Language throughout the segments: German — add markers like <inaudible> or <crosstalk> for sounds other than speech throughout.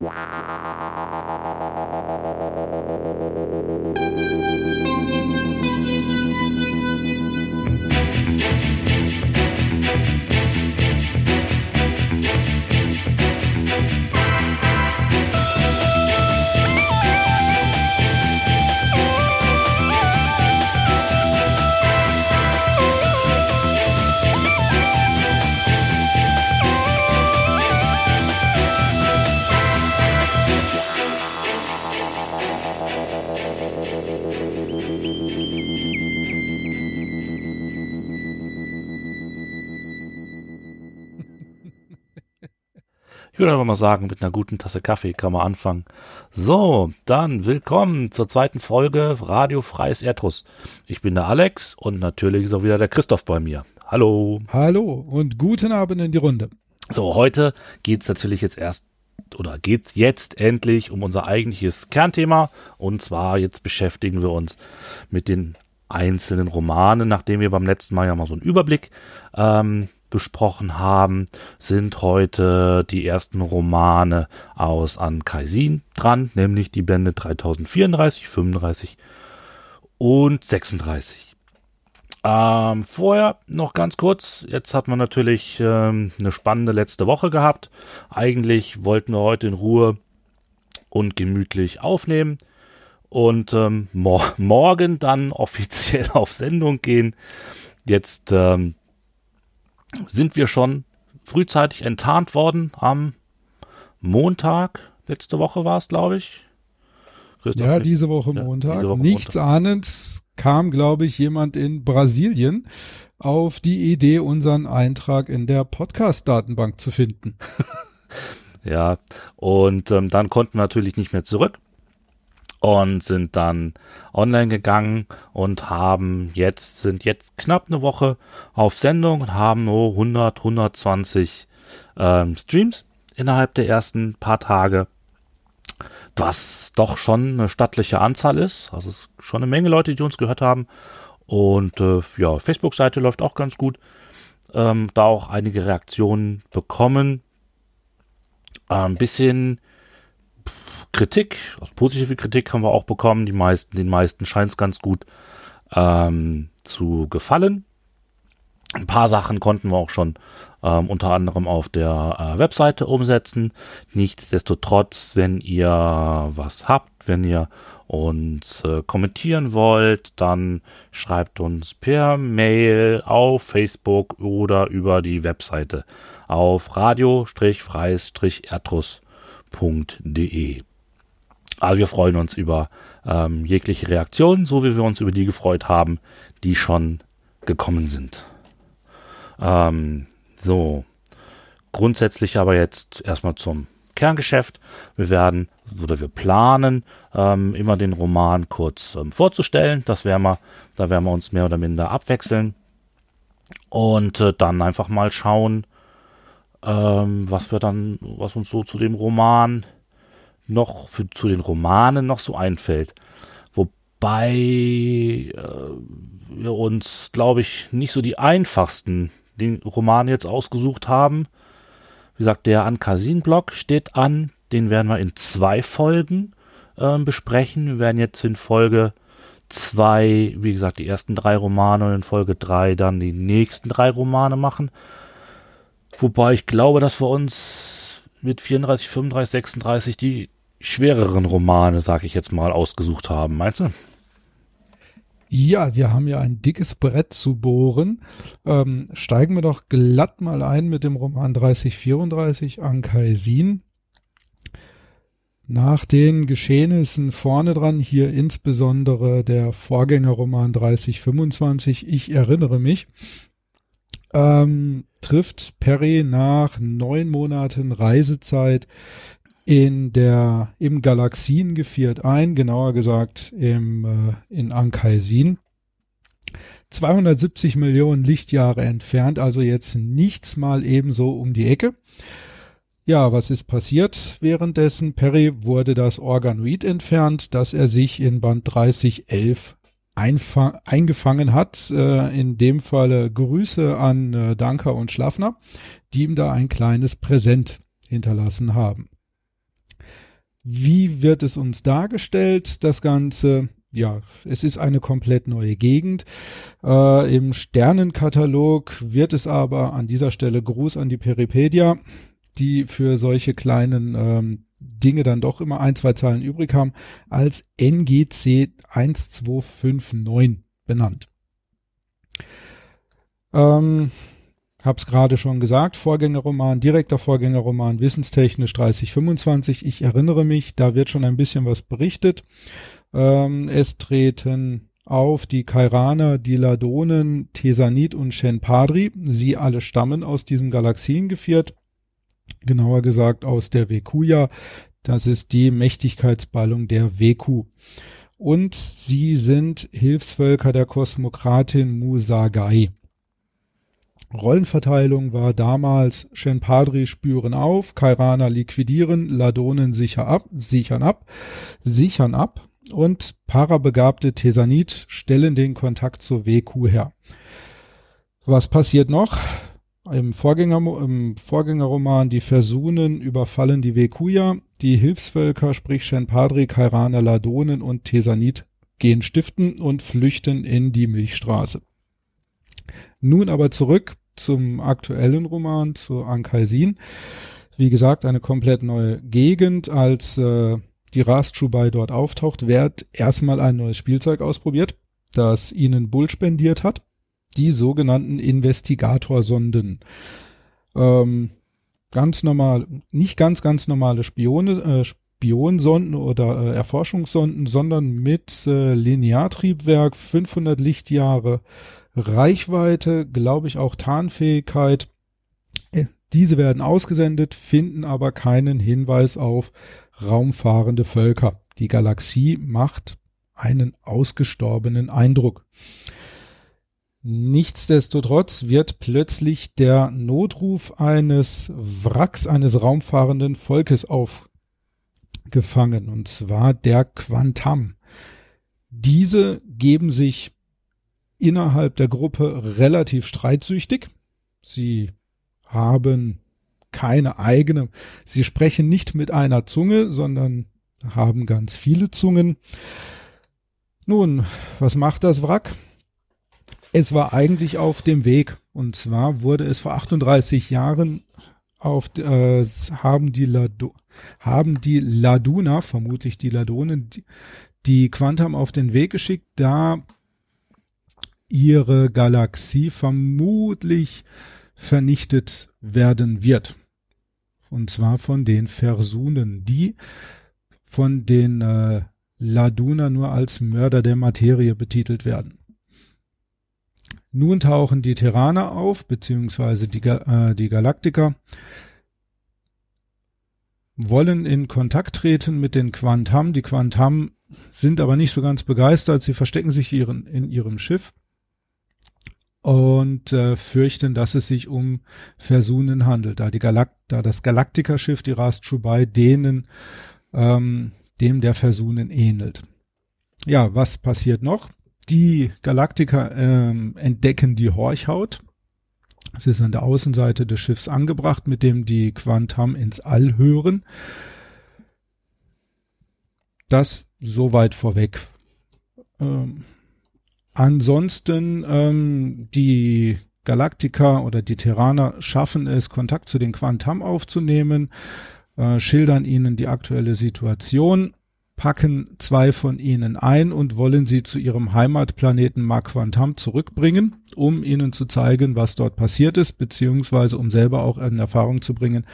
Wow. Ich würde einfach mal sagen, mit einer guten Tasse Kaffee kann man anfangen. So, dann willkommen zur zweiten Folge Radio Freies Erdruss. Ich bin der Alex und natürlich ist auch wieder der Christoph bei mir. Hallo. Hallo und guten Abend in die Runde. So, heute geht's natürlich jetzt erst oder geht's jetzt endlich um unser eigentliches Kernthema und zwar jetzt beschäftigen wir uns mit den einzelnen Romanen, nachdem wir beim letzten Mal ja mal so einen Überblick ähm, besprochen haben, sind heute die ersten Romane aus An Kaisin dran, nämlich die Bände 3034, 35 und 36. Ähm, vorher noch ganz kurz, jetzt hat man natürlich ähm, eine spannende letzte Woche gehabt. Eigentlich wollten wir heute in Ruhe und gemütlich aufnehmen und ähm, mor <laughs> morgen dann offiziell auf Sendung gehen. Jetzt ähm, sind wir schon frühzeitig enttarnt worden am Montag. Letzte Woche war es, glaube ich. Christoph, ja, diese Woche ja, Montag. Diese Woche Nichts Montag. ahnend kam, glaube ich, jemand in Brasilien auf die Idee, unseren Eintrag in der Podcast-Datenbank zu finden. <laughs> ja, und ähm, dann konnten wir natürlich nicht mehr zurück und sind dann online gegangen und haben jetzt, sind jetzt knapp eine Woche auf Sendung und haben nur 100, 120 ähm, Streams innerhalb der ersten paar Tage. Was doch schon eine stattliche Anzahl ist. Also es ist schon eine Menge Leute, die uns gehört haben. Und äh, ja, Facebook-Seite läuft auch ganz gut. Ähm, da auch einige Reaktionen bekommen. Ein äh, bisschen Kritik, also positive Kritik haben wir auch bekommen. Die meisten, den meisten scheint es ganz gut ähm, zu gefallen. Ein paar Sachen konnten wir auch schon ähm, unter anderem auf der äh, Webseite umsetzen. Nichtsdestotrotz, wenn ihr was habt, wenn ihr uns äh, kommentieren wollt, dann schreibt uns per Mail auf Facebook oder über die Webseite auf radio-freies-erdruss.de. Also wir freuen uns über ähm, jegliche Reaktionen, so wie wir uns über die gefreut haben, die schon gekommen sind. Ähm, so, grundsätzlich aber jetzt erstmal zum Kerngeschäft. Wir werden oder wir planen, ähm, immer den Roman kurz ähm, vorzustellen. Das werden wir, da werden wir uns mehr oder minder abwechseln und äh, dann einfach mal schauen, ähm, was wir dann, was uns so zu dem Roman noch für, zu den Romanen noch so einfällt. Wobei äh, wir uns, glaube ich, nicht so die einfachsten den Roman jetzt ausgesucht haben. Wie gesagt, der Ankasin-Blog steht an. Den werden wir in zwei Folgen äh, besprechen. Wir werden jetzt in Folge zwei, wie gesagt, die ersten drei Romane und in Folge drei dann die nächsten drei Romane machen. Wobei ich glaube, dass wir uns mit 34, 35, 36 die schwereren Romane, sag ich jetzt mal, ausgesucht haben. Meinst du? Ja, wir haben ja ein dickes Brett zu bohren. Ähm, steigen wir doch glatt mal ein mit dem Roman 3034 Ankaisin. Nach den Geschehnissen vorne dran, hier insbesondere der Vorgängerroman 3025, ich erinnere mich, ähm, trifft Perry nach neun Monaten Reisezeit in der im Galaxiengeviert ein, genauer gesagt im äh, in Ankaisin. 270 Millionen Lichtjahre entfernt, also jetzt nichts mal ebenso um die Ecke. Ja, was ist passiert währenddessen? Perry wurde das Organoid entfernt, das er sich in Band 3011 eingefangen hat. Äh, in dem Falle Grüße an äh, Danker und Schlafner, die ihm da ein kleines Präsent hinterlassen haben. Wie wird es uns dargestellt, das Ganze? Ja, es ist eine komplett neue Gegend. Äh, Im Sternenkatalog wird es aber an dieser Stelle Gruß an die Peripedia, die für solche kleinen ähm, Dinge dann doch immer ein, zwei Zahlen übrig haben, als NGC 1259 benannt. Ähm, hab's gerade schon gesagt, Vorgängerroman, direkter Vorgängerroman, wissenstechnisch 3025. Ich erinnere mich, da wird schon ein bisschen was berichtet. Ähm, es treten auf die Kairaner, die Ladonen, Tesanit und Shenpadri. Sie alle stammen aus diesem Galaxiengeviert. Genauer gesagt aus der Vekuya. Das ist die Mächtigkeitsballung der Veku. Und sie sind Hilfsvölker der Kosmokratin Musagai. Rollenverteilung war damals Shenpadri spüren auf, Kairana liquidieren, Ladonen sicher ab, sichern ab, sichern ab und parabegabte Tesanit stellen den Kontakt zur WQ her. Was passiert noch? Im, Vorgänger, im Vorgängerroman Die Versunen überfallen die Vekuya, die Hilfsvölker, sprich Shenpadri, Kairana, Ladonen und Tesanit gehen stiften und flüchten in die Milchstraße. Nun aber zurück zum aktuellen Roman, zu Ankaisin. Wie gesagt, eine komplett neue Gegend. Als äh, die Rastschubai dort auftaucht, wird erstmal ein neues Spielzeug ausprobiert, das ihnen Bull spendiert hat. Die sogenannten Investigatorsonden. Ähm, ganz normal, nicht ganz, ganz normale Spione, äh, Spionsonden oder äh, Erforschungssonden, sondern mit äh, Lineartriebwerk, 500 Lichtjahre Reichweite, glaube ich auch Tarnfähigkeit. Äh, diese werden ausgesendet, finden aber keinen Hinweis auf raumfahrende Völker. Die Galaxie macht einen ausgestorbenen Eindruck. Nichtsdestotrotz wird plötzlich der Notruf eines Wracks eines raumfahrenden Volkes aufgefangen, und zwar der Quantam. Diese geben sich innerhalb der Gruppe relativ streitsüchtig. Sie haben keine eigene, sie sprechen nicht mit einer Zunge, sondern haben ganz viele Zungen. Nun, was macht das Wrack? Es war eigentlich auf dem Weg. Und zwar wurde es vor 38 Jahren auf, äh, haben die Lado, haben die Laduna, vermutlich die Ladonen, die, die Quantum auf den Weg geschickt, da ihre Galaxie vermutlich vernichtet werden wird. Und zwar von den Versunen, die von den äh, Laduna nur als Mörder der Materie betitelt werden. Nun tauchen die Terraner auf, beziehungsweise die, äh, die Galaktiker, wollen in Kontakt treten mit den Quantam. Die Quantam sind aber nicht so ganz begeistert. Sie verstecken sich ihren, in ihrem Schiff und äh, fürchten, dass es sich um Versunen handelt, da die Galakt da das Galaktika-Schiff, die Rast Chubai, denen ähm, dem der Versunen ähnelt. Ja, was passiert noch? Die Galaktiker ähm, entdecken die Horchhaut. Es ist an der Außenseite des Schiffs angebracht, mit dem die Quantam ins All hören. Das soweit vorweg. Ähm, Ansonsten ähm, die Galaktika oder die Terraner schaffen es, Kontakt zu den Quantam aufzunehmen, äh, schildern ihnen die aktuelle Situation, packen zwei von ihnen ein und wollen sie zu ihrem Heimatplaneten Quantam zurückbringen, um ihnen zu zeigen, was dort passiert ist, beziehungsweise um selber auch in Erfahrung zu bringen,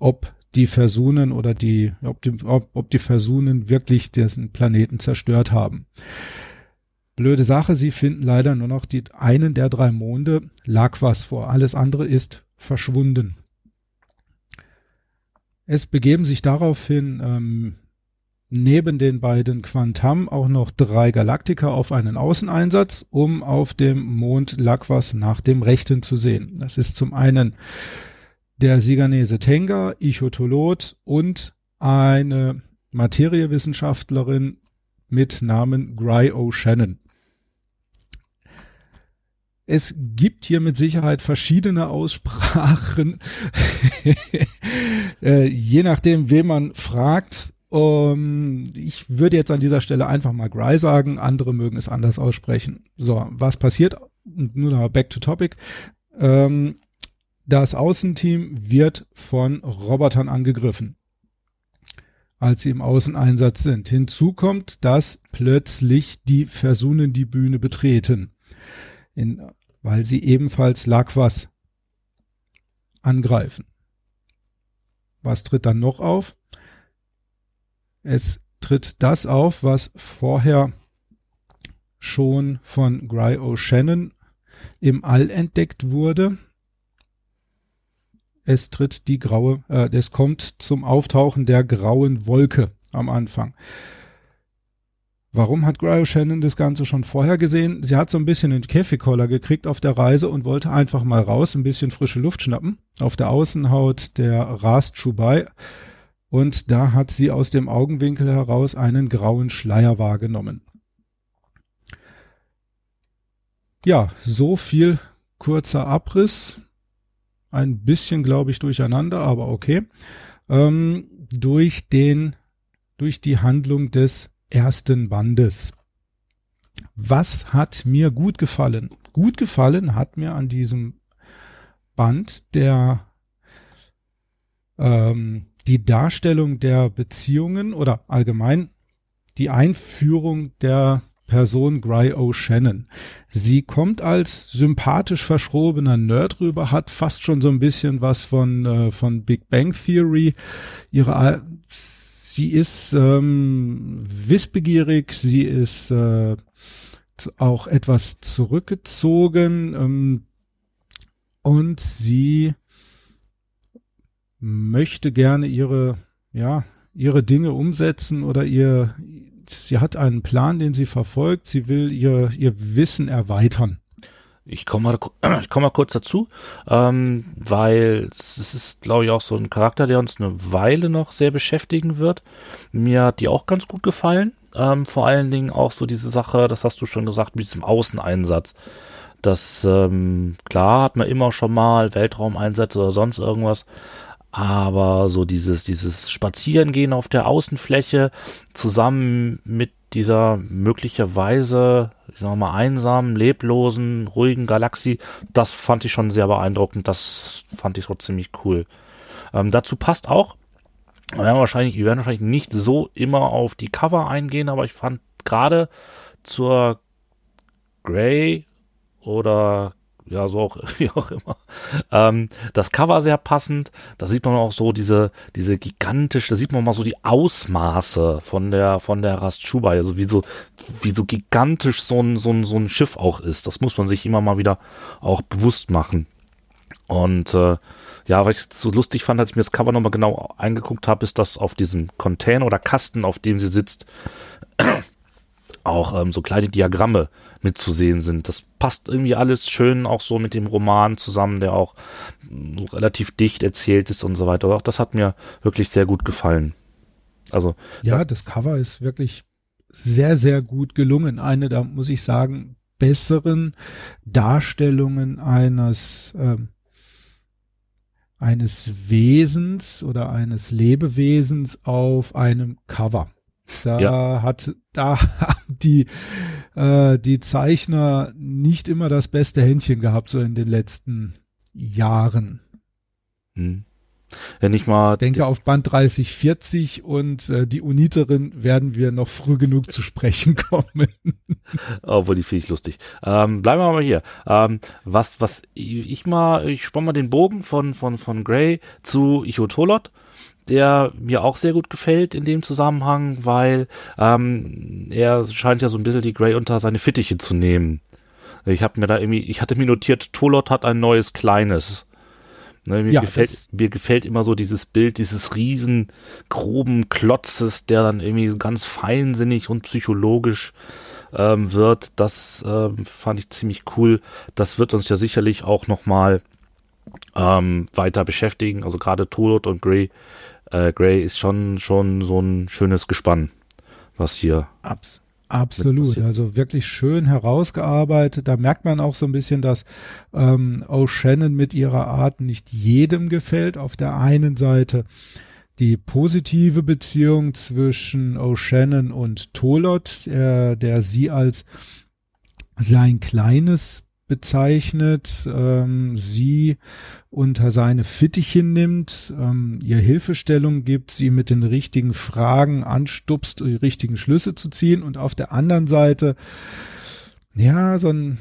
ob die Versunen oder die, ob die, ob, ob die Versunen wirklich diesen Planeten zerstört haben. Blöde Sache, sie finden leider nur noch die einen der drei Monde, lag was vor. Alles andere ist verschwunden. Es begeben sich daraufhin ähm, neben den beiden Quantam auch noch drei Galaktiker auf einen Außeneinsatz, um auf dem Mond Lakwas nach dem Rechten zu sehen. Das ist zum einen der Siganese Tenga, Ichotolot und eine Materiewissenschaftlerin mit Namen Gry O'Shannon. Es gibt hier mit Sicherheit verschiedene Aussprachen, <laughs> äh, je nachdem, wen man fragt. Um, ich würde jetzt an dieser Stelle einfach mal Gry sagen, andere mögen es anders aussprechen. So, was passiert? Nur noch back to topic. Ähm, das Außenteam wird von Robotern angegriffen, als sie im Außeneinsatz sind. Hinzu kommt, dass plötzlich die Versunen die Bühne betreten, in, weil sie ebenfalls Lagwas angreifen. Was tritt dann noch auf? Es tritt das auf, was vorher schon von Gry O'Shannon im All entdeckt wurde. Es tritt die graue, äh, es kommt zum Auftauchen der grauen Wolke am Anfang. Warum hat Gry O'Shannon das Ganze schon vorher gesehen? Sie hat so ein bisschen einen Käfigkoller gekriegt auf der Reise und wollte einfach mal raus, ein bisschen frische Luft schnappen. Auf der Außenhaut der Rast Chubai und da hat sie aus dem Augenwinkel heraus einen grauen Schleier wahrgenommen. Ja, so viel kurzer Abriss. Ein bisschen, glaube ich, durcheinander, aber okay. Ähm, durch den, durch die Handlung des ersten Bandes. Was hat mir gut gefallen? Gut gefallen hat mir an diesem Band der ähm, die Darstellung der Beziehungen oder allgemein die Einführung der Person Gry O'Shannon. Sie kommt als sympathisch verschrobener Nerd rüber, hat fast schon so ein bisschen was von äh, von Big Bang Theory. Ihre sie ist ähm, wissbegierig, sie ist äh, auch etwas zurückgezogen ähm, und sie möchte gerne ihre, ja, ihre Dinge umsetzen oder ihr, sie hat einen Plan, den sie verfolgt. Sie will ihr, ihr Wissen erweitern. Ich komme mal, <clears throat> ich komm mal kurz dazu, ähm, weil es ist, glaube ich, auch so ein Charakter, der uns eine Weile noch sehr beschäftigen wird. Mir hat die auch ganz gut gefallen. Ähm, vor allen Dingen auch so diese Sache, das hast du schon gesagt, mit diesem Außeneinsatz. Das, ähm, klar, hat man immer schon mal Weltraumeinsätze oder sonst irgendwas, aber so dieses, dieses Spazierengehen auf der Außenfläche zusammen mit dieser möglicherweise, ich sag mal, einsamen, leblosen, ruhigen Galaxie, das fand ich schon sehr beeindruckend. Das fand ich so ziemlich cool. Ähm, dazu passt auch, wir werden wahrscheinlich, wir werden wahrscheinlich nicht so immer auf die Cover eingehen, aber ich fand gerade zur Grey oder ja, so auch, <laughs> wie auch immer. Ähm, das Cover sehr passend. Da sieht man auch so diese, diese gigantische, da sieht man mal so die Ausmaße von der, von der Rastschuba, also wie so, wie so gigantisch so ein, so ein, so ein Schiff auch ist. Das muss man sich immer mal wieder auch bewusst machen. Und, äh, ja, was ich so lustig fand, als ich mir das Cover nochmal genau angeguckt habe, ist, dass auf diesem Container oder Kasten, auf dem sie sitzt, auch ähm, so kleine Diagramme mitzusehen sind. Das passt irgendwie alles schön auch so mit dem Roman zusammen, der auch relativ dicht erzählt ist und so weiter. Auch das hat mir wirklich sehr gut gefallen. Also ja, das Cover ist wirklich sehr sehr gut gelungen. Eine, da muss ich sagen, besseren Darstellungen eines ähm, eines Wesens oder eines Lebewesens auf einem Cover. Da ja. hat, da die, äh, die Zeichner nicht immer das beste Händchen gehabt, so in den letzten Jahren. Hm. Ja, nicht mal. Denke auf Band 30, 40 und äh, die Uniterin werden wir noch früh genug zu sprechen <laughs> kommen. Obwohl, die finde ich lustig. Ähm, bleiben wir mal hier. Ähm, was, was ich mal, ich spann mal den Bogen von, von, von Grey zu Ichotolot der mir auch sehr gut gefällt in dem Zusammenhang, weil ähm, er scheint ja so ein bisschen die Grey unter seine Fittiche zu nehmen. Ich habe mir da irgendwie, ich hatte mir notiert, Tolot hat ein neues Kleines. Ne, mir, ja, gefällt, mir gefällt immer so dieses Bild dieses riesen, groben Klotzes, der dann irgendwie ganz feinsinnig und psychologisch ähm, wird. Das ähm, fand ich ziemlich cool. Das wird uns ja sicherlich auch nochmal ähm, weiter beschäftigen. Also gerade Tolot und Grey äh, Gray ist schon, schon so ein schönes Gespann, was hier. Abs Absolut, also wirklich schön herausgearbeitet. Da merkt man auch so ein bisschen, dass ähm, O'Shannon mit ihrer Art nicht jedem gefällt. Auf der einen Seite die positive Beziehung zwischen O'Shannon und Tolot, äh, der sie als sein kleines bezeichnet, ähm, sie unter seine Fittiche nimmt, ähm, ihr Hilfestellung gibt, sie mit den richtigen Fragen anstupst, die richtigen Schlüsse zu ziehen und auf der anderen Seite, ja, so ein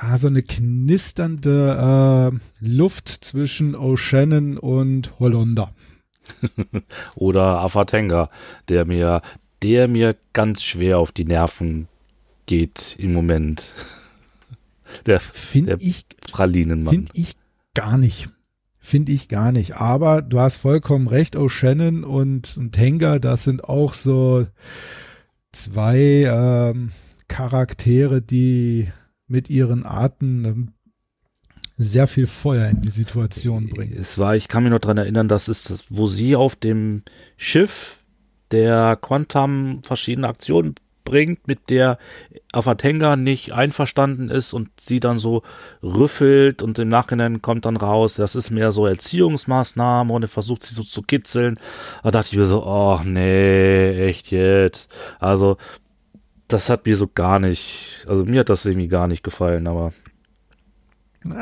ah, so eine knisternde äh, Luft zwischen O'Shannon und Hollander. <laughs> Oder Afatenga, der mir, der mir ganz schwer auf die Nerven geht im Moment. Der, finde ich, Pralinenmann. Finde ich gar nicht. Finde ich gar nicht. Aber du hast vollkommen recht, O'Shannon und, und Tenga, das sind auch so zwei ähm, Charaktere, die mit ihren Arten ähm, sehr viel Feuer in die Situation bringen. Es war, ich kann mich noch dran erinnern, das ist, wo sie auf dem Schiff der Quantum verschiedene Aktionen bringt, mit der Avatenga nicht einverstanden ist und sie dann so rüffelt und im Nachhinein kommt dann raus, das ist mehr so Erziehungsmaßnahme und er versucht sie so zu kitzeln. Da dachte ich mir so, ach nee, echt jetzt. Also, das hat mir so gar nicht, also mir hat das irgendwie gar nicht gefallen, aber.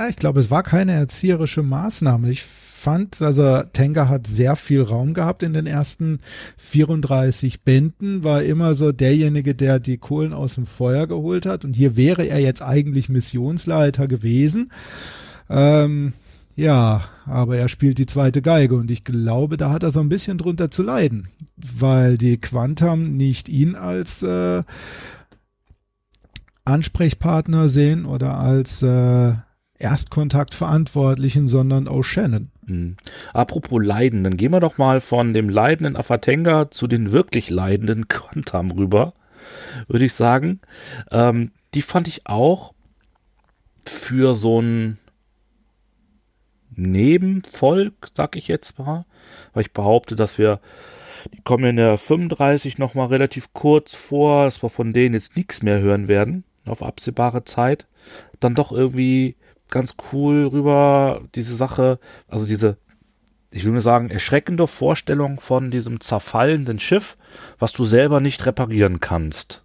Ich glaube, es war keine erzieherische Maßnahme. Ich fand, also Tenga hat sehr viel Raum gehabt in den ersten 34 Bänden, war immer so derjenige, der die Kohlen aus dem Feuer geholt hat. Und hier wäre er jetzt eigentlich Missionsleiter gewesen. Ähm, ja, aber er spielt die zweite Geige und ich glaube, da hat er so ein bisschen drunter zu leiden, weil die Quantum nicht ihn als äh, Ansprechpartner sehen oder als äh, Erstkontaktverantwortlichen, sondern O'Shannon. Mhm. Apropos Leiden, dann gehen wir doch mal von dem leidenden Afatenga zu den wirklich leidenden <laughs> Quantum rüber, würde ich sagen. Ähm, die fand ich auch für so ein Nebenvolk, sag ich jetzt mal, weil ich behaupte, dass wir, die kommen in der 35 nochmal relativ kurz vor, dass wir von denen jetzt nichts mehr hören werden, auf absehbare Zeit, dann doch irgendwie ganz cool rüber, diese Sache, also diese, ich will nur sagen, erschreckende Vorstellung von diesem zerfallenden Schiff, was du selber nicht reparieren kannst,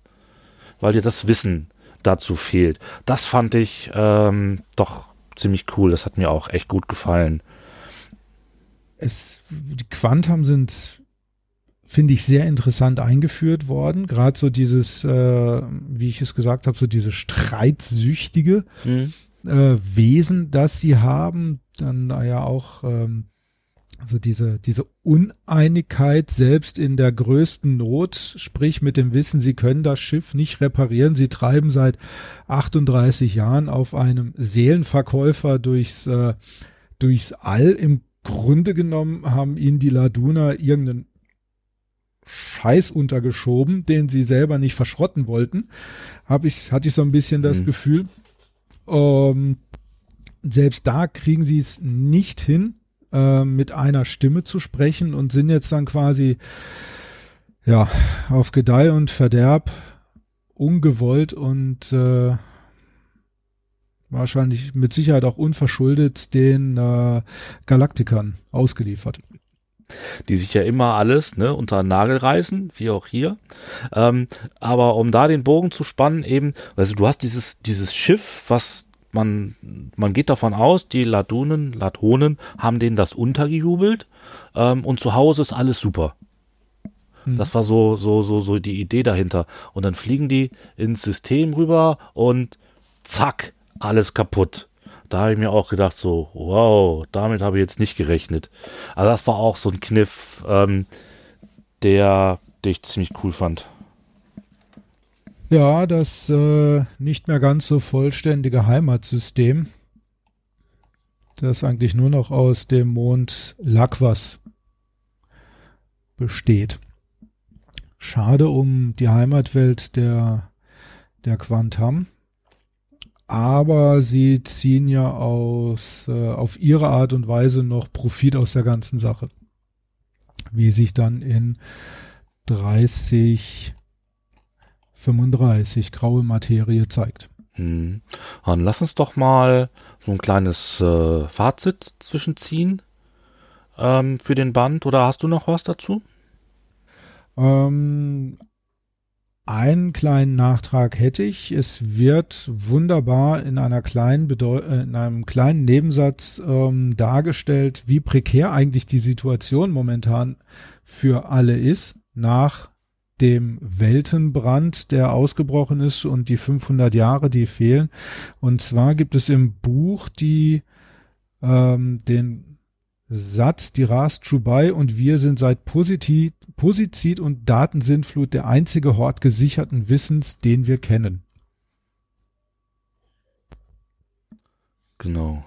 weil dir das Wissen dazu fehlt. Das fand ich ähm, doch ziemlich cool. Das hat mir auch echt gut gefallen. Es, die Quantum sind, finde ich, sehr interessant eingeführt worden. Gerade so dieses, äh, wie ich es gesagt habe, so diese streitsüchtige mhm. Äh, Wesen, das sie haben. Dann naja auch ähm, also diese, diese Uneinigkeit selbst in der größten Not, sprich mit dem Wissen, sie können das Schiff nicht reparieren. Sie treiben seit 38 Jahren auf einem Seelenverkäufer durchs, äh, durchs All. Im Grunde genommen haben ihnen die Laduna irgendeinen Scheiß untergeschoben, den sie selber nicht verschrotten wollten. Hab ich, hatte ich so ein bisschen das mhm. Gefühl. Ähm, selbst da kriegen sie es nicht hin, äh, mit einer Stimme zu sprechen und sind jetzt dann quasi ja auf Gedeih und Verderb ungewollt und äh, wahrscheinlich mit Sicherheit auch unverschuldet den äh, Galaktikern ausgeliefert. Die sich ja immer alles ne, unter den Nagel reißen, wie auch hier. Ähm, aber um da den Bogen zu spannen, eben, also du hast dieses, dieses Schiff, was man, man geht davon aus, die Ladunen, Latonen haben denen das untergejubelt ähm, und zu Hause ist alles super. Hm. Das war so, so, so, so die Idee dahinter. Und dann fliegen die ins System rüber und zack, alles kaputt. Da habe ich mir auch gedacht, so, wow, damit habe ich jetzt nicht gerechnet. Also das war auch so ein Kniff, ähm, der, der ich ziemlich cool fand. Ja, das äh, nicht mehr ganz so vollständige Heimatsystem, das eigentlich nur noch aus dem Mond Lakwas besteht. Schade um die Heimatwelt der, der Quantam. Aber sie ziehen ja aus, äh, auf ihre Art und Weise noch Profit aus der ganzen Sache. Wie sich dann in 30 35 graue Materie zeigt. Hm. Dann lass uns doch mal so ein kleines äh, Fazit zwischenziehen. ähm, für den Band oder hast du noch was dazu? Ähm, einen kleinen Nachtrag hätte ich. Es wird wunderbar in einer kleinen äh, in einem kleinen Nebensatz ähm, dargestellt, wie prekär eigentlich die Situation momentan für alle ist nach dem Weltenbrand, der ausgebrochen ist und die 500 Jahre, die fehlen. Und zwar gibt es im Buch die ähm, den Satz, die rast Chubai und wir sind seit Positiv, Posizid und Datensintflut der einzige Hort gesicherten Wissens, den wir kennen. Genau.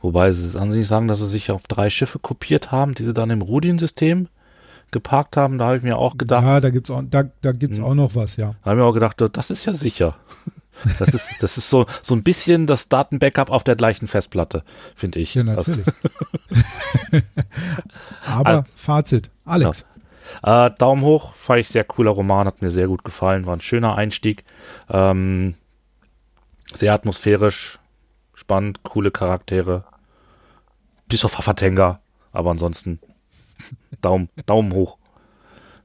Wobei sie es an sich sagen, dass sie sich auf drei Schiffe kopiert haben, die sie dann im Rudin-System geparkt haben. Da habe ich mir auch gedacht. Ja, da gibt's auch, da, da gibt's hm. auch noch was, ja. Da habe ich mir auch gedacht, das ist ja sicher. Das ist, das ist so, so ein bisschen das Datenbackup auf der gleichen Festplatte, finde ich. Ja, natürlich. <laughs> Aber also, Fazit, Alex. Ja. Äh, Daumen hoch, fand ich sehr cooler Roman, hat mir sehr gut gefallen, war ein schöner Einstieg. Ähm, sehr atmosphärisch, spannend, coole Charaktere. Bis auf Fafatenga, aber ansonsten Daumen, Daumen hoch.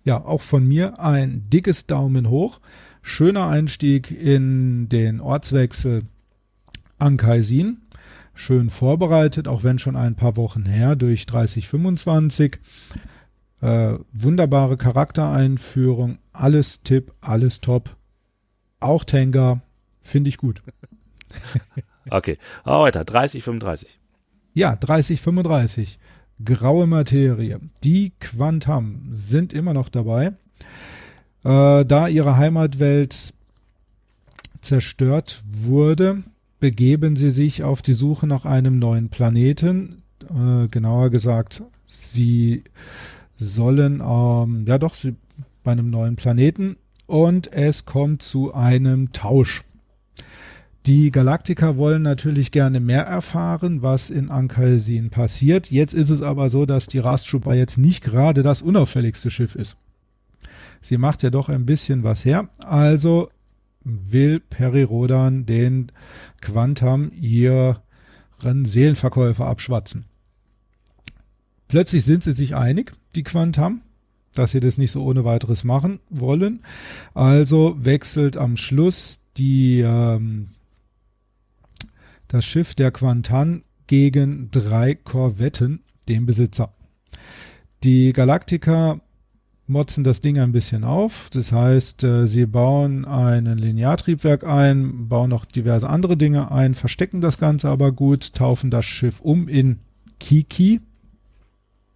Ja, auch von mir ein dickes Daumen hoch. Schöner Einstieg in den Ortswechsel Ankaisin. Schön vorbereitet, auch wenn schon ein paar Wochen her, durch 3025. Äh, wunderbare Charaktereinführung, alles Tipp, alles top. Auch Tenga, finde ich gut. <laughs> okay, Aber weiter, 3035. Ja, 3035. Graue Materie. Die Quantam sind immer noch dabei. Äh, da ihre Heimatwelt zerstört wurde, begeben sie sich auf die Suche nach einem neuen Planeten. Äh, genauer gesagt, sie sollen, ähm, ja doch, sie, bei einem neuen Planeten und es kommt zu einem Tausch. Die Galaktiker wollen natürlich gerne mehr erfahren, was in Ankalsin passiert. Jetzt ist es aber so, dass die Rastschupper jetzt nicht gerade das unauffälligste Schiff ist. Sie macht ja doch ein bisschen was her. Also will Peri Rodan den Quantum ihren Seelenverkäufer abschwatzen. Plötzlich sind sie sich einig, die Quantum, dass sie das nicht so ohne weiteres machen wollen. Also wechselt am Schluss die, ähm, das Schiff der Quantan gegen drei Korvetten, den Besitzer. Die Galaktiker motzen das Ding ein bisschen auf. Das heißt, äh, sie bauen ein Lineartriebwerk ein, bauen noch diverse andere Dinge ein, verstecken das Ganze aber gut, taufen das Schiff um in Kiki.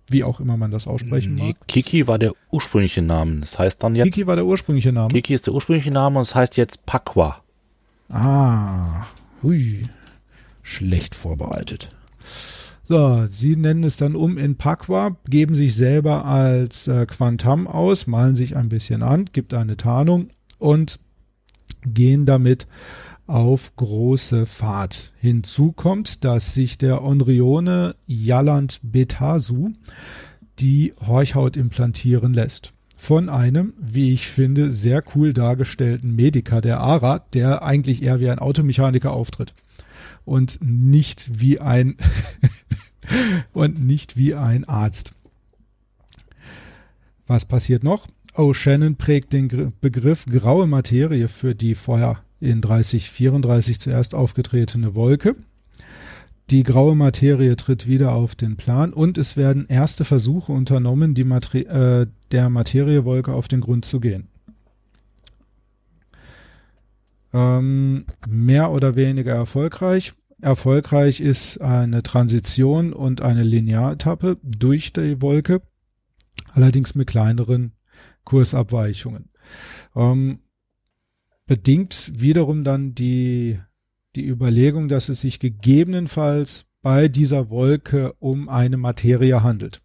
Wie auch immer man das aussprechen nee, mag. Kiki war der ursprüngliche Name. Das heißt dann jetzt. Kiki war der ursprüngliche Name. Kiki ist der ursprüngliche Name und es das heißt jetzt Pakwa. Ah, hui. Schlecht vorbereitet. So, sie nennen es dann um in Pakwa, geben sich selber als äh, Quantam aus, malen sich ein bisschen an, gibt eine Tarnung und gehen damit auf große Fahrt. Hinzu kommt, dass sich der Onrione Jaland Betasu die Horchhaut implantieren lässt. Von einem, wie ich finde, sehr cool dargestellten Mediker der ARA, der eigentlich eher wie ein Automechaniker auftritt und nicht wie ein <laughs> und nicht wie ein Arzt. Was passiert noch? O'Shannon prägt den Begriff graue Materie für die vorher in 3034 zuerst aufgetretene Wolke. Die graue Materie tritt wieder auf den Plan und es werden erste Versuche unternommen, die Mater äh, der Materiewolke auf den Grund zu gehen. Ähm, mehr oder weniger erfolgreich. Erfolgreich ist eine Transition und eine Linearetappe durch die Wolke, allerdings mit kleineren Kursabweichungen. Ähm, bedingt wiederum dann die, die Überlegung, dass es sich gegebenenfalls bei dieser Wolke um eine Materie handelt,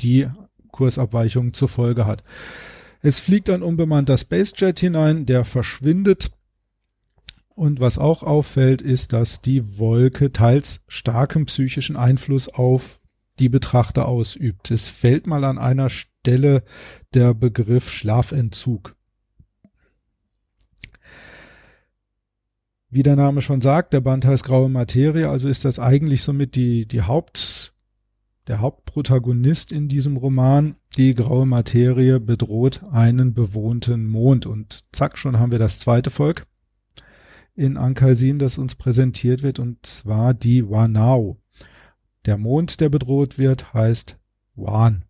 die Kursabweichungen zur Folge hat. Es fliegt ein unbemannter Spacejet hinein, der verschwindet und was auch auffällt, ist, dass die Wolke teils starken psychischen Einfluss auf die Betrachter ausübt. Es fällt mal an einer Stelle der Begriff Schlafentzug. Wie der Name schon sagt, der Band heißt Graue Materie, also ist das eigentlich somit die, die Haupt, der Hauptprotagonist in diesem Roman. Die graue Materie bedroht einen bewohnten Mond und zack, schon haben wir das zweite Volk in Ankaisin, das uns präsentiert wird, und zwar die Wanao. Der Mond, der bedroht wird, heißt Wan.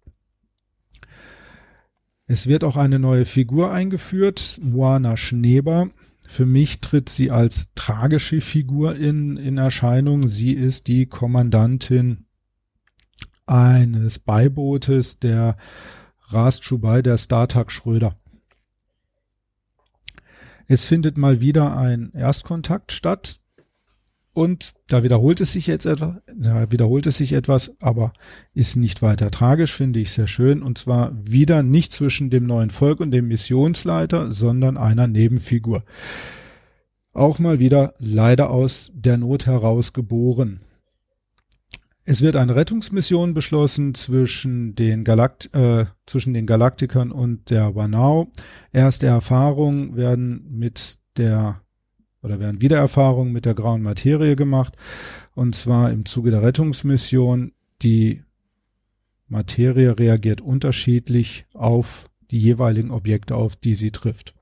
Es wird auch eine neue Figur eingeführt, Moana Schneber. Für mich tritt sie als tragische Figur in, in Erscheinung. Sie ist die Kommandantin eines Beibootes der Rast Schubai, der Startag Schröder. Es findet mal wieder ein Erstkontakt statt und da wiederholt es sich jetzt etwas, da wiederholt es sich etwas, aber ist nicht weiter tragisch, finde ich sehr schön. Und zwar wieder nicht zwischen dem neuen Volk und dem Missionsleiter, sondern einer Nebenfigur. Auch mal wieder leider aus der Not heraus geboren. Es wird eine Rettungsmission beschlossen zwischen den, Galakt äh, zwischen den Galaktikern und der Wanao. Erste Erfahrungen werden mit der oder werden Wiedererfahrungen mit der grauen Materie gemacht. Und zwar im Zuge der Rettungsmission. Die Materie reagiert unterschiedlich auf die jeweiligen Objekte, auf die sie trifft.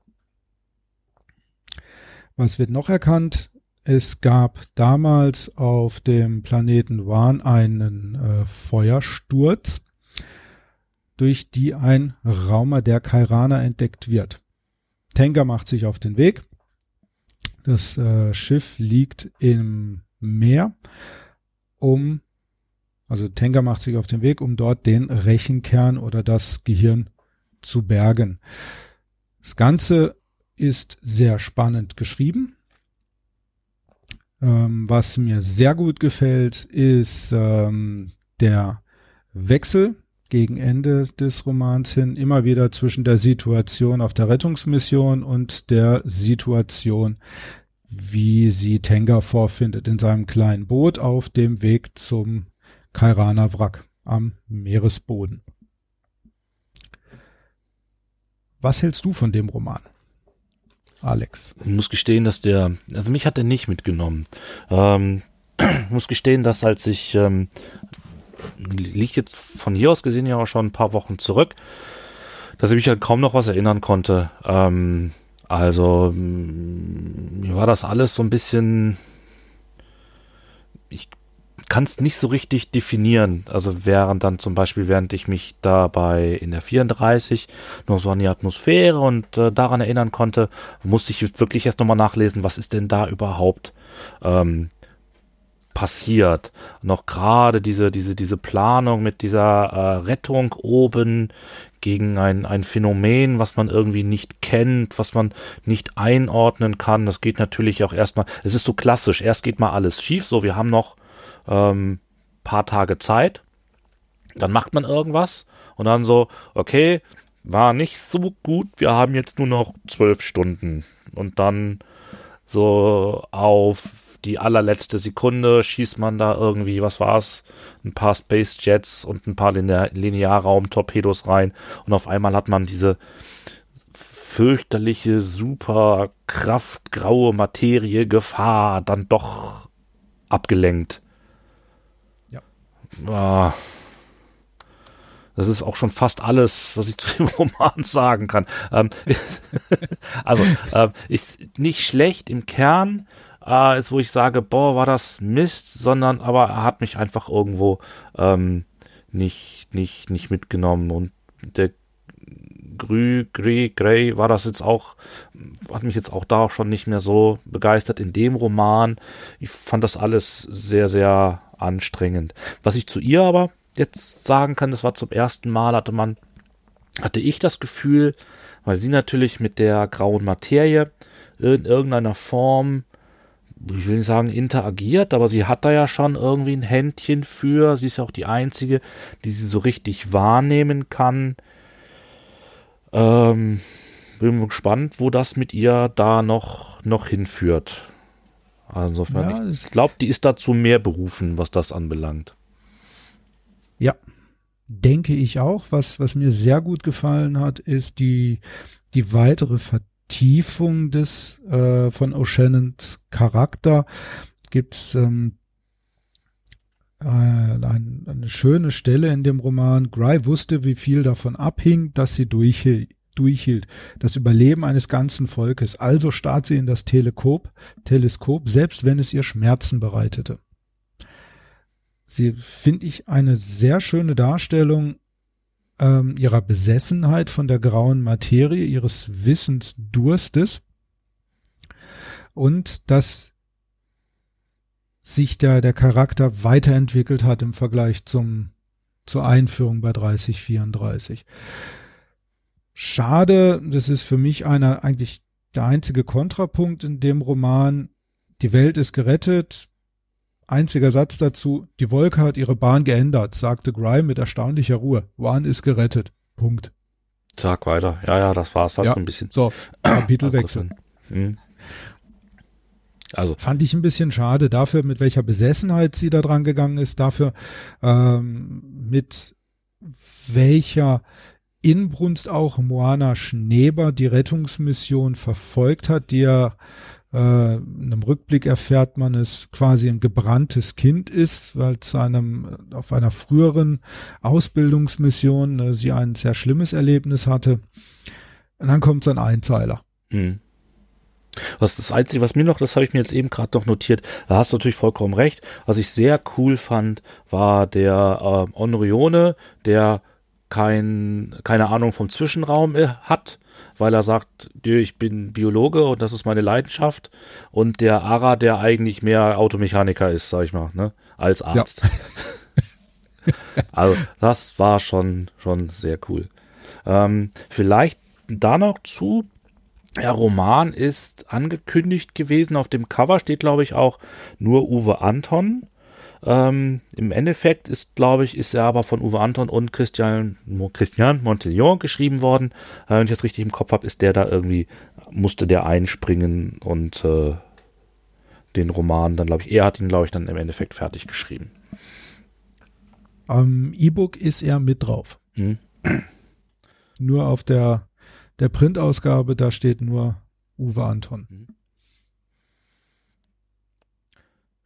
Was wird noch erkannt? Es gab damals auf dem Planeten Wan einen äh, Feuersturz, durch die ein Raumer der Kairaner entdeckt wird. Tenga macht sich auf den Weg das äh, Schiff liegt im Meer, um, also Tenga macht sich auf den Weg, um dort den Rechenkern oder das Gehirn zu bergen. Das Ganze ist sehr spannend geschrieben. Ähm, was mir sehr gut gefällt, ist ähm, der Wechsel gegen Ende des Romans hin immer wieder zwischen der Situation auf der Rettungsmission und der Situation, wie sie Tenga vorfindet in seinem kleinen Boot auf dem Weg zum Kairana Wrack am Meeresboden. Was hältst du von dem Roman? Alex. Ich muss gestehen, dass der, also mich hat er nicht mitgenommen. Ähm, <clears throat> muss gestehen, dass als ich ähm, liegt jetzt von hier aus gesehen ja auch schon ein paar Wochen zurück, dass ich mich halt kaum noch was erinnern konnte. Ähm, also mm, mir war das alles so ein bisschen, ich kann es nicht so richtig definieren. Also während dann zum Beispiel, während ich mich dabei in der 34 noch so an die Atmosphäre und äh, daran erinnern konnte, musste ich wirklich erst nochmal nachlesen, was ist denn da überhaupt ähm, passiert. Noch gerade diese, diese, diese Planung mit dieser äh, Rettung oben gegen ein, ein Phänomen, was man irgendwie nicht kennt, was man nicht einordnen kann. Das geht natürlich auch erstmal, es ist so klassisch, erst geht mal alles schief, so wir haben noch ähm, paar Tage Zeit, dann macht man irgendwas und dann so, okay, war nicht so gut, wir haben jetzt nur noch zwölf Stunden. Und dann so auf die allerletzte Sekunde schießt man da irgendwie, was war's, ein paar Space Jets und ein paar Linear Linearraum-Torpedos rein. Und auf einmal hat man diese fürchterliche, super kraftgraue Materie, Gefahr, dann doch abgelenkt. Ah. Das ist auch schon fast alles, was ich zu dem <laughs> Roman sagen kann. Ähm, <laughs> also, äh, ist nicht schlecht im Kern, äh, ist, wo ich sage, boah, war das Mist, sondern aber er hat mich einfach irgendwo ähm, nicht, nicht, nicht mitgenommen. Und der Grü, Grey, Grey war das jetzt auch, hat mich jetzt auch da schon nicht mehr so begeistert in dem Roman. Ich fand das alles sehr, sehr anstrengend. Was ich zu ihr aber jetzt sagen kann, das war zum ersten Mal, hatte man, hatte ich das Gefühl, weil sie natürlich mit der grauen Materie in irgendeiner Form ich will nicht sagen interagiert, aber sie hat da ja schon irgendwie ein Händchen für. Sie ist ja auch die einzige, die sie so richtig wahrnehmen kann. Ähm, bin gespannt, wo das mit ihr da noch, noch hinführt. Also insofern, ja, ich glaube, die ist dazu mehr berufen, was das anbelangt. Ja, denke ich auch. Was, was mir sehr gut gefallen hat, ist die, die weitere Vertiefung des äh, von O'Shannons Charakter gibt's ähm, äh, ein, eine schöne Stelle in dem Roman. Gry wusste, wie viel davon abhing, dass sie durchhielt durchhielt. Das Überleben eines ganzen Volkes. Also starrt sie in das Teleskop, Teleskop, selbst wenn es ihr Schmerzen bereitete. Sie finde ich eine sehr schöne Darstellung ähm, ihrer Besessenheit von der grauen Materie, ihres Wissensdurstes und dass sich da der Charakter weiterentwickelt hat im Vergleich zum zur Einführung bei 3034. Schade, das ist für mich einer eigentlich der einzige Kontrapunkt in dem Roman. Die Welt ist gerettet. Einziger Satz dazu. Die Wolke hat ihre Bahn geändert, sagte Grime mit erstaunlicher Ruhe. One ist gerettet. Punkt. Sag weiter. Ja, ja, das war's halt ja. so ein bisschen. So, <clears throat> Kapitelwechsel. Hm. Also. Fand ich ein bisschen schade dafür, mit welcher Besessenheit sie da dran gegangen ist, dafür, ähm, mit welcher Inbrunst auch Moana Schneber die Rettungsmission verfolgt hat, die ja äh, in einem Rückblick erfährt man es quasi ein gebranntes Kind ist, weil zu einem auf einer früheren Ausbildungsmission äh, sie ein sehr schlimmes Erlebnis hatte. Und dann kommt so ein Einzeiler. Mhm. Was das Einzige, was mir noch, das habe ich mir jetzt eben gerade noch notiert, da hast du natürlich vollkommen recht. Was ich sehr cool fand, war der äh, Onrione, der kein, keine Ahnung vom Zwischenraum äh, hat, weil er sagt, ich bin Biologe und das ist meine Leidenschaft. Und der Ara, der eigentlich mehr Automechaniker ist, sag ich mal, ne, als Arzt. Ja. <laughs> also das war schon, schon sehr cool. Ähm, vielleicht da noch zu, der Roman ist angekündigt gewesen. Auf dem Cover steht, glaube ich, auch nur Uwe Anton. Ähm, Im Endeffekt ist, glaube ich, ist er aber von Uwe Anton und Christian, Christian Montillon geschrieben worden. Äh, wenn ich das richtig im Kopf habe, ist der da irgendwie, musste der einspringen und äh, den Roman dann, glaube ich, er hat ihn, glaube ich, dann im Endeffekt fertig geschrieben. Am E-Book ist er mit drauf. Hm. Nur auf der der Printausgabe, da steht nur Uwe Anton. Mhm.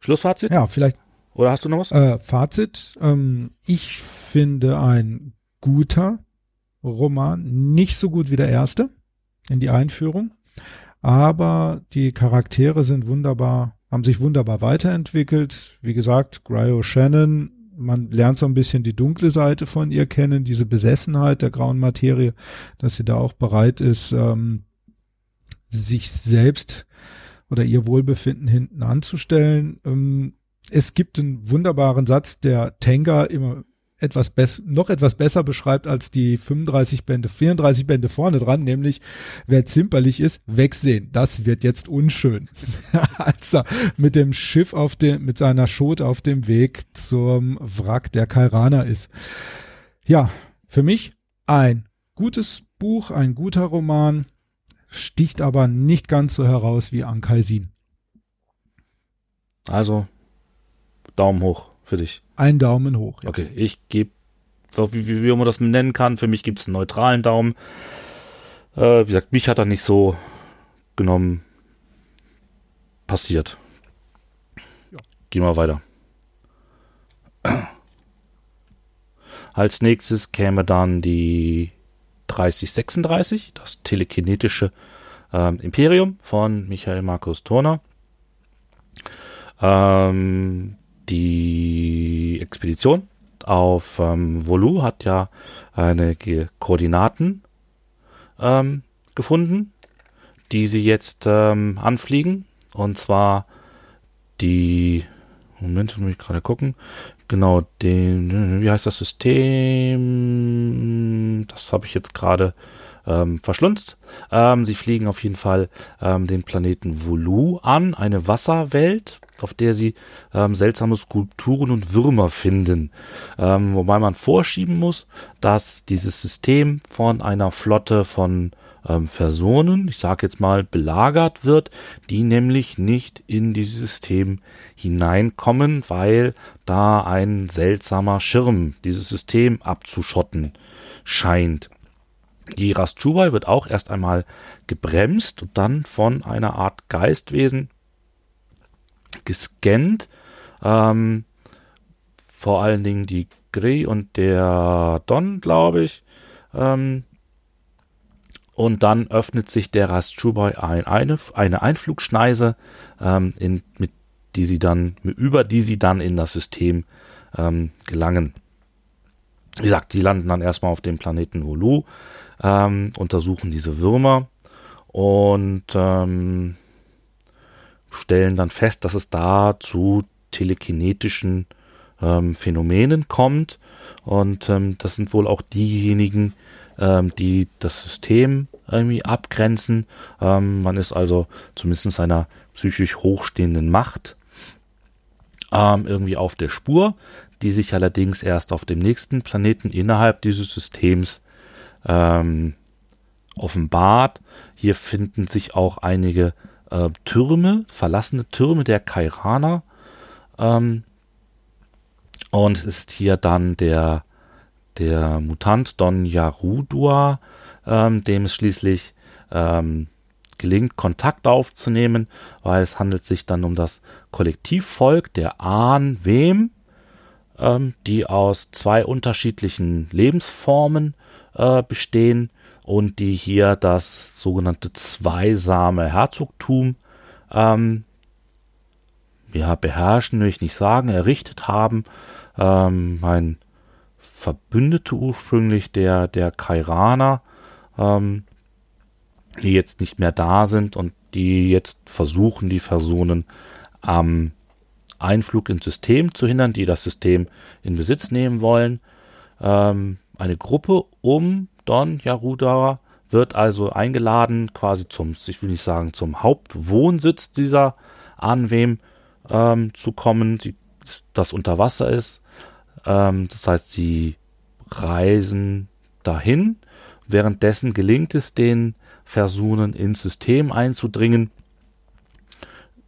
Schlussfazit? Ja, vielleicht. Oder hast du noch was? Äh, Fazit. Ähm, ich finde ein guter Roman, nicht so gut wie der erste in die Einführung, aber die Charaktere sind wunderbar, haben sich wunderbar weiterentwickelt. Wie gesagt, Gryo Shannon man lernt so ein bisschen die dunkle Seite von ihr kennen, diese Besessenheit der grauen Materie, dass sie da auch bereit ist, ähm, sich selbst oder ihr Wohlbefinden hinten anzustellen. Ähm, es gibt einen wunderbaren Satz, der Tenga immer etwas besser, noch etwas besser beschreibt als die 35 Bände, 34 Bände vorne dran, nämlich wer zimperlich ist, wegsehen. Das wird jetzt unschön. <laughs> Als er mit dem Schiff auf dem, mit seiner Schote auf dem Weg zum Wrack der Kairaner ist. Ja, für mich ein gutes Buch, ein guter Roman, sticht aber nicht ganz so heraus wie Ankaisin. Also, Daumen hoch für dich. Ein Daumen hoch. Ja. Okay, ich gebe, wie, wie, wie man das nennen kann, für mich gibt es einen neutralen Daumen. Äh, wie gesagt, mich hat er nicht so genommen. Passiert. Ja. Gehen wir weiter. Als nächstes käme dann die 3036, das telekinetische ähm, Imperium von Michael Markus Turner. Ähm, die Expedition auf ähm, Volu hat ja einige Koordinaten ähm, gefunden, die sie jetzt ähm, anfliegen. Und zwar die, Moment, muss ich gerade gucken. Genau, den, wie heißt das System? Das habe ich jetzt gerade ähm, verschlunzt. Ähm, sie fliegen auf jeden Fall ähm, den Planeten Volu an, eine Wasserwelt, auf der sie ähm, seltsame Skulpturen und Würmer finden. Ähm, wobei man vorschieben muss, dass dieses System von einer Flotte von ähm, Personen, ich sage jetzt mal, belagert wird, die nämlich nicht in dieses System hineinkommen, weil da ein seltsamer Schirm dieses System abzuschotten scheint. Die Rastschubei wird auch erst einmal gebremst und dann von einer Art Geistwesen gescannt. Ähm, vor allen Dingen die Grey und der Don, glaube ich. Ähm, und dann öffnet sich der Rastschubei ein, eine, eine Einflugschneise, ähm, in, mit die sie dann, über die sie dann in das System ähm, gelangen. Wie gesagt, sie landen dann erstmal auf dem Planeten Hulu, ähm, untersuchen diese Würmer und ähm, stellen dann fest, dass es da zu telekinetischen ähm, Phänomenen kommt. Und ähm, das sind wohl auch diejenigen, ähm, die das System irgendwie abgrenzen. Ähm, man ist also zumindest einer psychisch hochstehenden Macht ähm, irgendwie auf der Spur, die sich allerdings erst auf dem nächsten Planeten innerhalb dieses Systems ähm, offenbart. Hier finden sich auch einige äh, Türme, verlassene Türme der Kairaner. Ähm, und es ist hier dann der, der Mutant Don Yarudua, ähm, dem es schließlich ähm, gelingt, Kontakt aufzunehmen, weil es handelt sich dann um das Kollektivvolk der Ahn Wem, ähm, die aus zwei unterschiedlichen Lebensformen äh, bestehen und die hier das sogenannte zweisame Herzogtum ähm, ja, beherrschen, will ich nicht sagen, errichtet haben. Ähm, ein Verbündete ursprünglich der, der Kairaner, ähm, die jetzt nicht mehr da sind und die jetzt versuchen, die Personen am Einflug ins System zu hindern, die das System in Besitz nehmen wollen. Ähm, eine Gruppe um Don Yaruda wird also eingeladen, quasi zum, ich will nicht sagen, zum Hauptwohnsitz dieser Anwem ähm, zu kommen, die, das unter Wasser ist. Ähm, das heißt, sie reisen dahin. Währenddessen gelingt es den Versunen ins System einzudringen,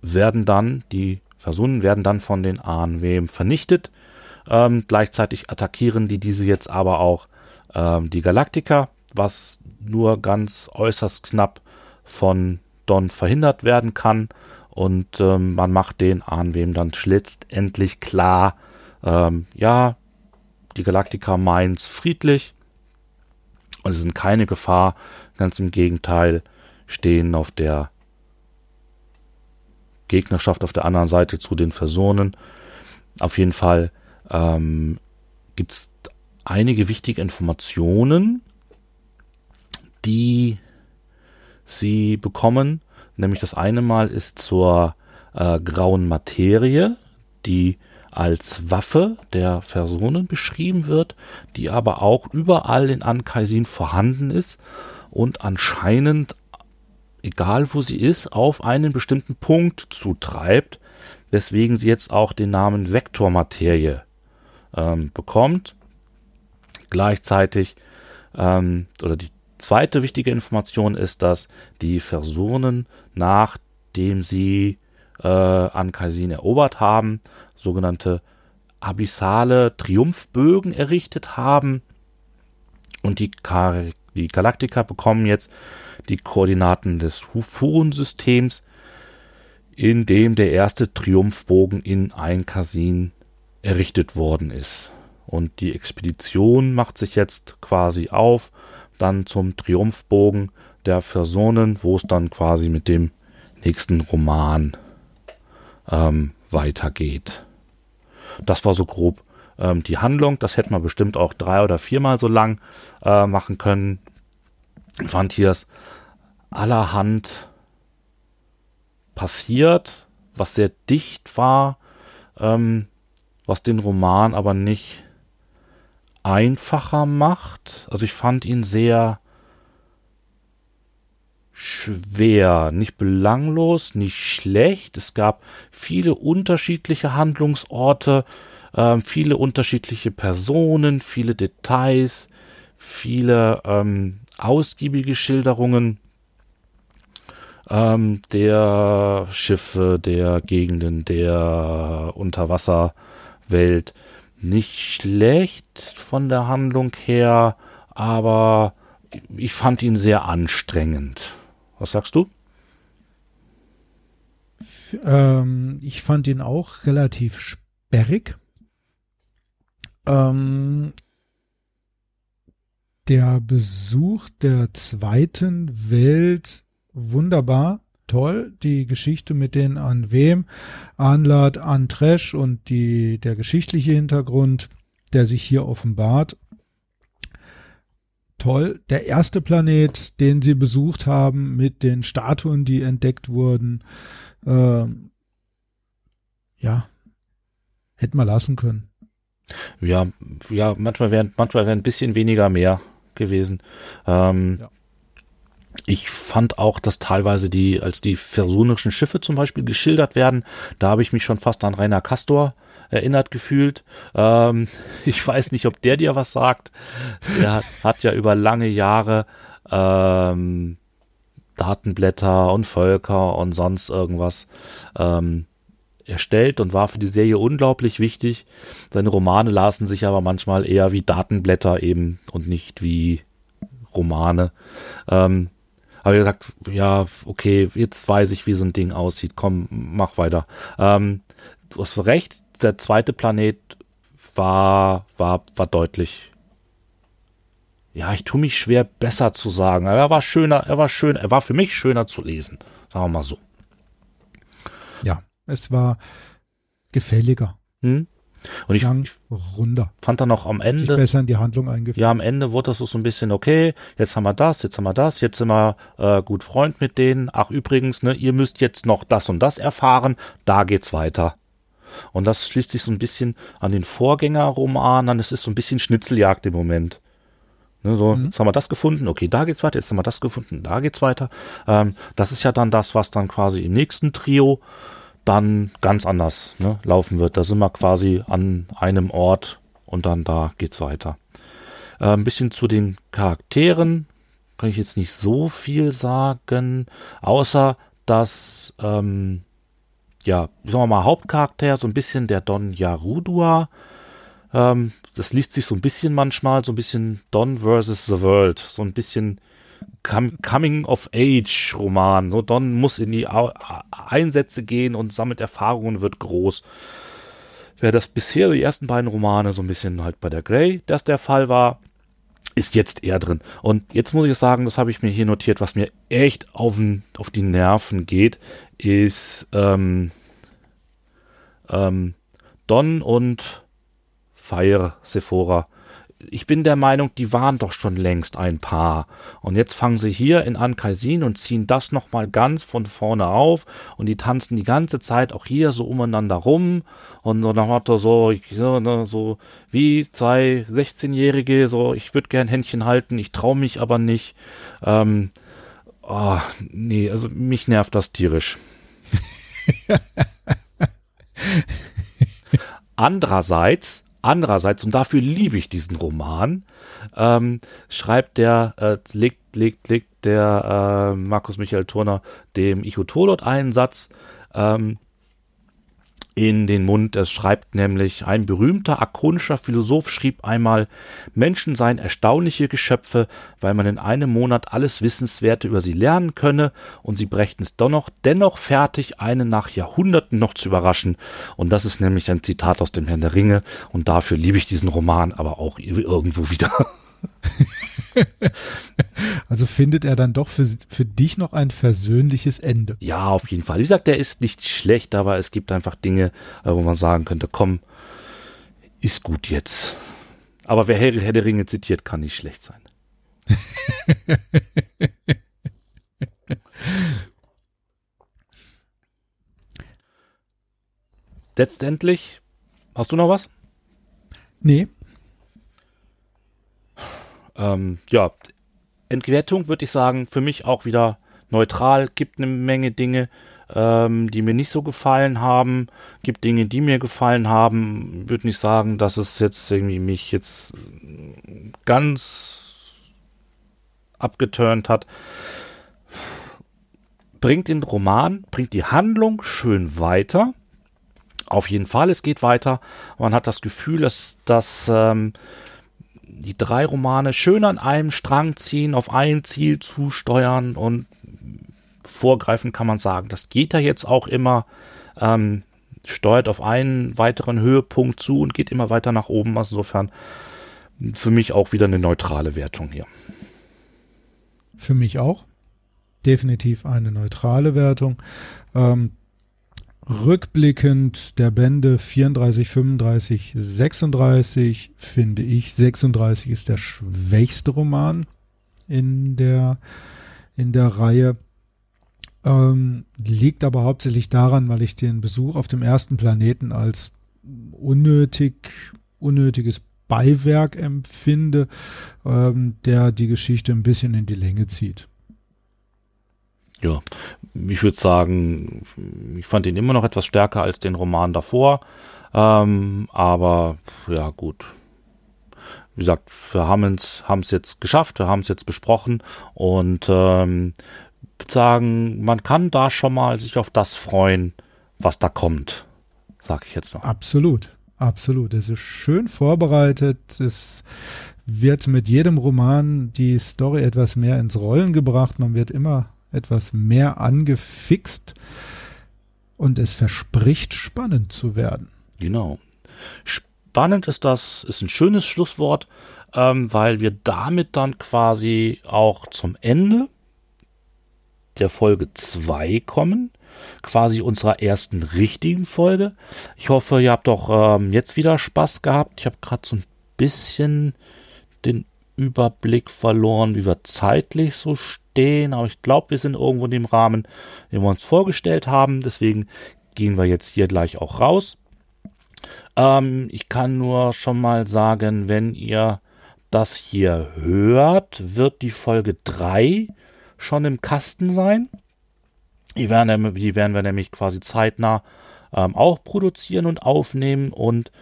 werden dann die Versunen werden dann von den ANWM vernichtet. Ähm, gleichzeitig attackieren die diese jetzt aber auch ähm, die Galaktika, was nur ganz äußerst knapp von Don verhindert werden kann. Und ähm, man macht den ANWM dann letztendlich klar, ähm, ja, die Galaktika meint's friedlich und es sind keine Gefahr, ganz im Gegenteil, stehen auf der Gegnerschaft auf der anderen Seite zu den Personen. Auf jeden Fall ähm, gibt es einige wichtige Informationen, die sie bekommen. Nämlich das eine Mal ist zur äh, grauen Materie, die als Waffe der Personen beschrieben wird, die aber auch überall in Ankaisin vorhanden ist und anscheinend, egal wo sie ist, auf einen bestimmten Punkt zutreibt, weswegen sie jetzt auch den Namen Vektormaterie ähm, bekommt. Gleichzeitig, ähm, oder die zweite wichtige Information ist, dass die Personen, nachdem sie äh, Ankaisin erobert haben, sogenannte abyssale Triumphbögen errichtet haben. Und die, Kar die Galaktiker bekommen jetzt die Koordinaten des Furon-Systems, in dem der erste Triumphbogen in Einkasin errichtet worden ist. Und die Expedition macht sich jetzt quasi auf, dann zum Triumphbogen der Personen, wo es dann quasi mit dem nächsten Roman ähm, weitergeht. Das war so grob ähm, die Handlung. Das hätte man bestimmt auch drei oder viermal so lang äh, machen können. Ich fand hier es allerhand passiert, was sehr dicht war, ähm, was den Roman aber nicht einfacher macht. Also ich fand ihn sehr schwer, nicht belanglos, nicht schlecht. Es gab viele unterschiedliche Handlungsorte, äh, viele unterschiedliche Personen, viele Details, viele ähm, ausgiebige Schilderungen ähm, der Schiffe, der Gegenden, der Unterwasserwelt. Nicht schlecht von der Handlung her, aber ich fand ihn sehr anstrengend. Was sagst du? Ähm, ich fand ihn auch relativ sperrig. Ähm, der Besuch der zweiten Welt wunderbar, toll. Die Geschichte mit den an wem, Anlad, an Trash und die, der geschichtliche Hintergrund, der sich hier offenbart. Toll. Der erste Planet, den sie besucht haben, mit den Statuen, die entdeckt wurden, ähm, ja, hätten wir lassen können. Ja, ja, manchmal wären manchmal wären ein bisschen weniger mehr gewesen. Ähm, ja. Ich fand auch, dass teilweise die, als die versunerischen Schiffe zum Beispiel geschildert werden, da habe ich mich schon fast an Rainer Castor erinnert gefühlt. Ähm, <laughs> ich weiß nicht, ob der dir was sagt. Der hat, hat ja über lange Jahre ähm, Datenblätter und Völker und sonst irgendwas ähm, erstellt und war für die Serie unglaublich wichtig. Seine Romane lasen sich aber manchmal eher wie Datenblätter eben und nicht wie Romane. Ähm, aber gesagt, ja, okay, jetzt weiß ich, wie so ein Ding aussieht. Komm, mach weiter. Ähm, du hast recht, der zweite Planet war, war, war deutlich. Ja, ich tue mich schwer, besser zu sagen. Aber er war schöner, er war schön, er war für mich schöner zu lesen. Sagen wir mal so. Ja, es war gefälliger. Hm? Und ich, Lang, runder. fand dann noch am Ende. Sich besser in die Handlung eingeführt. Ja, am Ende wurde das so ein bisschen, okay, jetzt haben wir das, jetzt haben wir das, jetzt sind wir äh, gut Freund mit denen. Ach, übrigens, ne, ihr müsst jetzt noch das und das erfahren, da geht's weiter. Und das schließt sich so ein bisschen an den Vorgängerroman an. Es ist so ein bisschen Schnitzeljagd im Moment. Ne, so, mhm. jetzt haben wir das gefunden, okay, da geht's weiter, jetzt haben wir das gefunden, da geht's weiter. Ähm, das ist ja dann das, was dann quasi im nächsten Trio dann ganz anders ne, laufen wird. Da sind wir quasi an einem Ort und dann da geht's weiter. Äh, ein bisschen zu den Charakteren kann ich jetzt nicht so viel sagen, außer dass ähm, ja, sagen wir mal, Hauptcharakter, so ein bisschen der Don Yarudua. Ähm, das liest sich so ein bisschen manchmal, so ein bisschen Don versus the World, so ein bisschen Coming of Age Roman. So Don muss in die Einsätze gehen und sammelt Erfahrungen, wird groß. Wer das bisher die ersten beiden Romane so ein bisschen halt bei der Grey, das der Fall war, ist jetzt eher drin. Und jetzt muss ich sagen, das habe ich mir hier notiert, was mir echt auf, auf die Nerven geht, ist ähm, ähm, Don und Fire Sephora ich bin der Meinung, die waren doch schon längst ein Paar. Und jetzt fangen sie hier in Ankaisin und ziehen das nochmal ganz von vorne auf und die tanzen die ganze Zeit auch hier so umeinander rum und so nach Motto so, so, ne, so wie zwei 16-Jährige, so, ich würde gern Händchen halten, ich traue mich aber nicht. Ähm, oh, nee, also mich nervt das tierisch. <laughs> Andererseits Andererseits, und dafür liebe ich diesen Roman, ähm, schreibt der, äh, legt, legt, legt der äh, Markus Michael Turner dem Ichotolot einen Satz, ähm, in den Mund. Es schreibt nämlich, ein berühmter akonischer Philosoph schrieb einmal, Menschen seien erstaunliche Geschöpfe, weil man in einem Monat alles Wissenswerte über sie lernen könne und sie brächten es dennoch, dennoch fertig, einen nach Jahrhunderten noch zu überraschen. Und das ist nämlich ein Zitat aus dem Herrn der Ringe und dafür liebe ich diesen Roman aber auch irgendwo wieder. <laughs> <laughs> also findet er dann doch für, für dich noch ein versöhnliches Ende. Ja, auf jeden Fall. Wie gesagt, der ist nicht schlecht, aber es gibt einfach Dinge, äh, wo man sagen könnte, komm, ist gut jetzt. Aber wer Herr, Herr der Ringe zitiert, kann nicht schlecht sein. <laughs> Letztendlich, hast du noch was? Nee, ähm, ja, Entwertung würde ich sagen, für mich auch wieder neutral, gibt eine Menge Dinge, ähm, die mir nicht so gefallen haben, gibt Dinge, die mir gefallen haben, würde nicht sagen, dass es jetzt irgendwie mich jetzt ganz abgeturnt hat. Bringt den Roman, bringt die Handlung schön weiter. Auf jeden Fall, es geht weiter. Man hat das Gefühl, dass, dass ähm, die drei Romane schön an einem Strang ziehen, auf ein Ziel zusteuern und vorgreifen kann man sagen, das geht ja jetzt auch immer, ähm, steuert auf einen weiteren Höhepunkt zu und geht immer weiter nach oben. Also insofern für mich auch wieder eine neutrale Wertung hier. Für mich auch. Definitiv eine neutrale Wertung. Ähm, rückblickend der Bände 34, 35, 36 finde ich 36 ist der schwächste Roman in der in der Reihe. Ähm, liegt aber hauptsächlich daran, weil ich den Besuch auf dem ersten Planeten als unnötig, unnötiges Beiwerk empfinde, ähm, der die Geschichte ein bisschen in die Länge zieht. Ja, ich würde sagen, ich fand ihn immer noch etwas stärker als den Roman davor. Ähm, aber ja, gut. Wie gesagt, wir haben es jetzt geschafft, wir haben es jetzt besprochen und ähm, sagen, man kann da schon mal sich auf das freuen, was da kommt, sag ich jetzt noch. Absolut, absolut. Es ist schön vorbereitet. Es wird mit jedem Roman die Story etwas mehr ins Rollen gebracht. Man wird immer etwas mehr angefixt und es verspricht spannend zu werden. Genau. Spannend ist das, ist ein schönes Schlusswort, ähm, weil wir damit dann quasi auch zum Ende der Folge 2 kommen, quasi unserer ersten richtigen Folge. Ich hoffe, ihr habt auch ähm, jetzt wieder Spaß gehabt. Ich habe gerade so ein bisschen den Überblick verloren, wie wir zeitlich so stehen, aber ich glaube, wir sind irgendwo in dem Rahmen, den wir uns vorgestellt haben. Deswegen gehen wir jetzt hier gleich auch raus. Ähm, ich kann nur schon mal sagen, wenn ihr das hier hört, wird die Folge 3 schon im Kasten sein. Die werden, die werden wir nämlich quasi zeitnah ähm, auch produzieren und aufnehmen und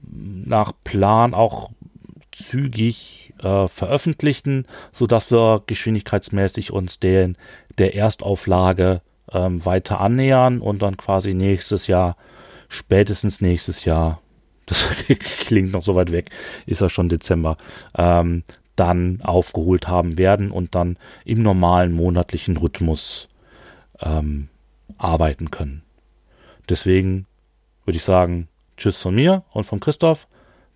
nach Plan auch zügig äh, veröffentlichen, so dass wir geschwindigkeitsmäßig uns den der Erstauflage ähm, weiter annähern und dann quasi nächstes Jahr, spätestens nächstes Jahr, <laughs> das klingt noch so weit weg, ist ja schon Dezember, ähm, dann aufgeholt haben werden und dann im normalen monatlichen Rhythmus ähm, arbeiten können. Deswegen würde ich sagen, tschüss von mir und von Christoph.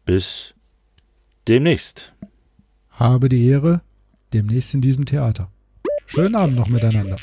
Bis demnächst. Habe die Ehre, demnächst in diesem Theater. Schönen Abend noch miteinander.